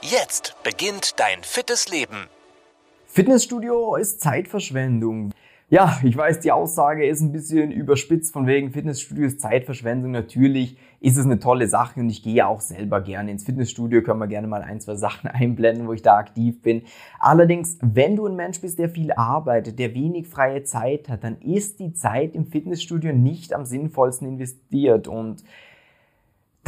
Jetzt beginnt dein fittes Leben. Fitnessstudio ist Zeitverschwendung. Ja, ich weiß, die Aussage ist ein bisschen überspitzt von wegen Fitnessstudio ist Zeitverschwendung. Natürlich ist es eine tolle Sache und ich gehe auch selber gerne ins Fitnessstudio. Können wir gerne mal ein, zwei Sachen einblenden, wo ich da aktiv bin. Allerdings, wenn du ein Mensch bist, der viel arbeitet, der wenig freie Zeit hat, dann ist die Zeit im Fitnessstudio nicht am sinnvollsten investiert und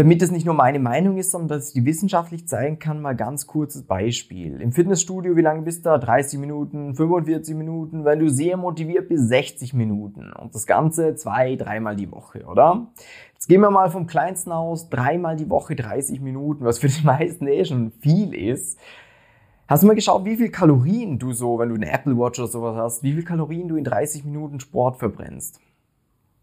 damit es nicht nur meine Meinung ist, sondern dass ich die wissenschaftlich zeigen kann, mal ganz kurzes Beispiel. Im Fitnessstudio, wie lange bist du da? 30 Minuten, 45 Minuten, wenn du sehr motiviert bist, 60 Minuten. Und das Ganze zwei, dreimal die Woche, oder? Jetzt gehen wir mal vom Kleinsten aus, dreimal die Woche 30 Minuten, was für die meisten eh schon viel ist. Hast du mal geschaut, wie viel Kalorien du so, wenn du eine Apple Watch oder sowas hast, wie viel Kalorien du in 30 Minuten Sport verbrennst?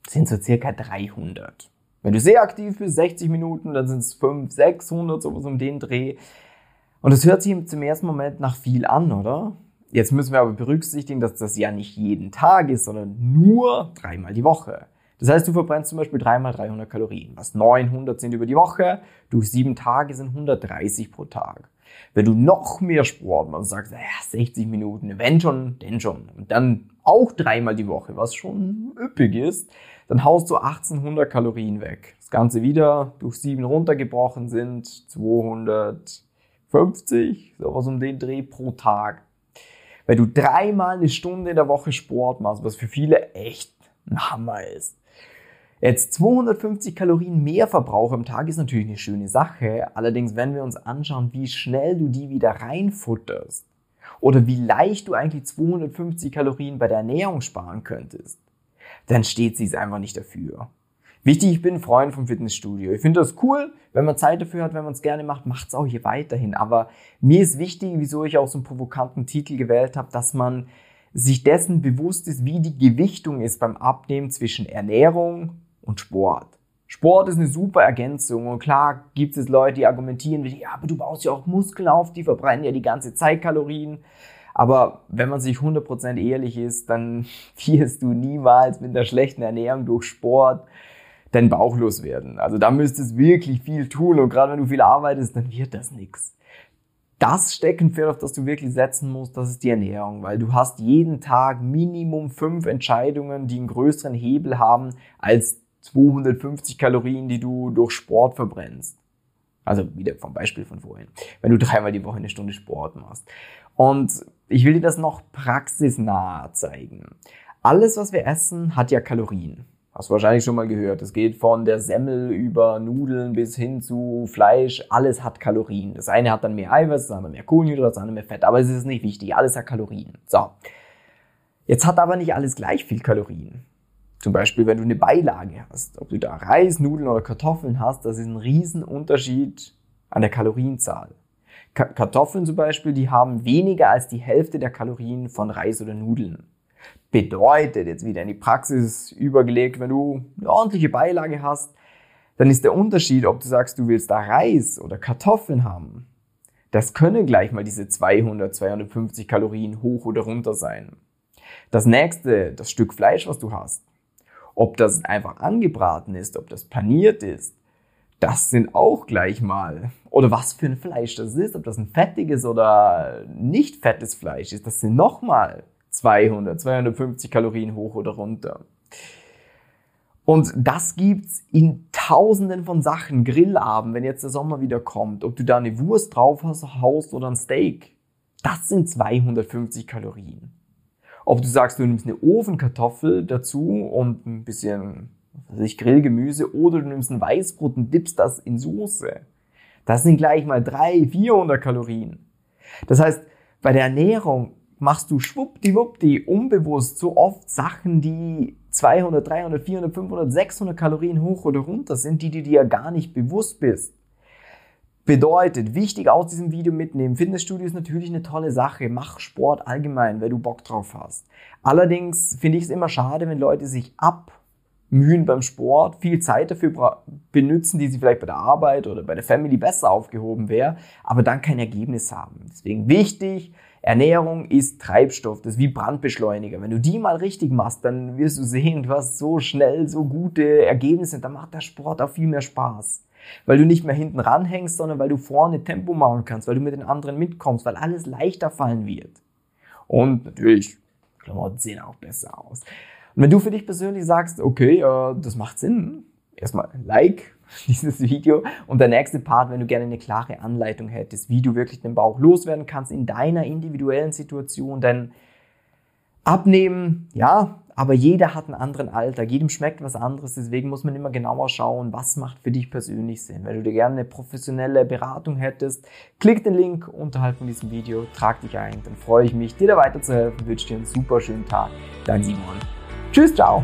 Das sind so circa 300. Wenn du sehr aktiv bist, 60 Minuten, dann sind es 500, 600, sowas um den Dreh. Und das hört sich zum ersten Moment nach viel an, oder? Jetzt müssen wir aber berücksichtigen, dass das ja nicht jeden Tag ist, sondern nur dreimal die Woche. Das heißt, du verbrennst zum Beispiel dreimal 300 Kalorien, was 900 sind über die Woche. Durch sieben Tage sind 130 pro Tag. Wenn du noch mehr Sport machst, sagst, ja, 60 Minuten, wenn schon, denn schon. Und dann auch dreimal die Woche, was schon üppig ist, dann haust du 1800 Kalorien weg. Das Ganze wieder durch sieben runtergebrochen sind 250, sowas um den Dreh pro Tag. Wenn du dreimal eine Stunde in der Woche Sport machst, was für viele echt ein Hammer ist. Jetzt 250 Kalorien mehr Verbrauch am Tag ist natürlich eine schöne Sache. Allerdings, wenn wir uns anschauen, wie schnell du die wieder reinfutterst oder wie leicht du eigentlich 250 Kalorien bei der Ernährung sparen könntest, dann steht sie es einfach nicht dafür. Wichtig, ich bin ein Freund vom Fitnessstudio. Ich finde das cool, wenn man Zeit dafür hat, wenn man es gerne macht, macht es auch hier weiterhin. Aber mir ist wichtig, wieso ich auch so einen provokanten Titel gewählt habe, dass man sich dessen bewusst ist, wie die Gewichtung ist beim Abnehmen zwischen Ernährung und Sport. Sport ist eine super Ergänzung und klar gibt es Leute, die argumentieren, ja, aber du baust ja auch Muskeln auf, die verbrennen ja die ganze Zeit Kalorien. Aber wenn man sich 100% ehrlich ist, dann wirst du niemals mit einer schlechten Ernährung durch Sport dein Bauch loswerden. Also da müsstest du wirklich viel tun und gerade wenn du viel arbeitest, dann wird das nichts. Das Steckenpferd, auf das du wirklich setzen musst, das ist die Ernährung, weil du hast jeden Tag Minimum fünf Entscheidungen, die einen größeren Hebel haben als 250 Kalorien, die du durch Sport verbrennst. Also wieder vom Beispiel von vorhin. Wenn du dreimal die Woche eine Stunde Sport machst. Und ich will dir das noch praxisnah zeigen. Alles, was wir essen, hat ja Kalorien. Hast du wahrscheinlich schon mal gehört. Es geht von der Semmel über Nudeln bis hin zu Fleisch. Alles hat Kalorien. Das eine hat dann mehr Eiweiß, das andere mehr Kohlenhydrate, das andere mehr Fett. Aber es ist nicht wichtig. Alles hat Kalorien. So. Jetzt hat aber nicht alles gleich viel Kalorien. Zum Beispiel, wenn du eine Beilage hast, ob du da Reis, Nudeln oder Kartoffeln hast, das ist ein Riesenunterschied an der Kalorienzahl. Kartoffeln zum Beispiel, die haben weniger als die Hälfte der Kalorien von Reis oder Nudeln. Bedeutet jetzt wieder in die Praxis übergelegt, wenn du eine ordentliche Beilage hast, dann ist der Unterschied, ob du sagst, du willst da Reis oder Kartoffeln haben. Das können gleich mal diese 200, 250 Kalorien hoch oder runter sein. Das nächste, das Stück Fleisch, was du hast, ob das einfach angebraten ist, ob das paniert ist, das sind auch gleich mal, oder was für ein Fleisch das ist, ob das ein fettiges oder nicht fettes Fleisch ist, das sind nochmal 200, 250 Kalorien hoch oder runter. Und das gibt's in tausenden von Sachen. Grillabend, wenn jetzt der Sommer wieder kommt, ob du da eine Wurst drauf hast, haust oder ein Steak. Das sind 250 Kalorien. Ob du sagst, du nimmst eine Ofenkartoffel dazu und ein bisschen ich, Grillgemüse oder du nimmst ein Weißbrot und dippst das in Soße. Das sind gleich mal 300, 400 Kalorien. Das heißt, bei der Ernährung machst du schwuppdiwuppdi unbewusst so oft Sachen, die 200, 300, 400, 500, 600 Kalorien hoch oder runter sind, die du dir ja gar nicht bewusst bist. Bedeutet, wichtig aus diesem Video mitnehmen, Fitnessstudio ist natürlich eine tolle Sache, mach Sport allgemein, weil du Bock drauf hast. Allerdings finde ich es immer schade, wenn Leute sich abmühen beim Sport, viel Zeit dafür benutzen, die sie vielleicht bei der Arbeit oder bei der Family besser aufgehoben wäre, aber dann kein Ergebnis haben. Deswegen wichtig, Ernährung ist Treibstoff, das ist wie Brandbeschleuniger. Wenn du die mal richtig machst, dann wirst du sehen, du hast so schnell so gute Ergebnisse, dann macht der Sport auch viel mehr Spaß. Weil du nicht mehr hinten ranhängst, sondern weil du vorne Tempo machen kannst, weil du mit den anderen mitkommst, weil alles leichter fallen wird. Und natürlich, Klamotten sehen auch besser aus. Und wenn du für dich persönlich sagst, okay, äh, das macht Sinn, erstmal Like dieses Video und der nächste Part, wenn du gerne eine klare Anleitung hättest, wie du wirklich den Bauch loswerden kannst in deiner individuellen Situation, denn abnehmen, ja, aber jeder hat einen anderen Alltag, jedem schmeckt was anderes, deswegen muss man immer genauer schauen, was macht für dich persönlich Sinn. Wenn du dir gerne eine professionelle Beratung hättest, klick den Link unterhalb von diesem Video, trag dich ein, dann freue ich mich, dir da weiterzuhelfen, wünsche dir einen super schönen Tag. Dein Simon. Tschüss, ciao.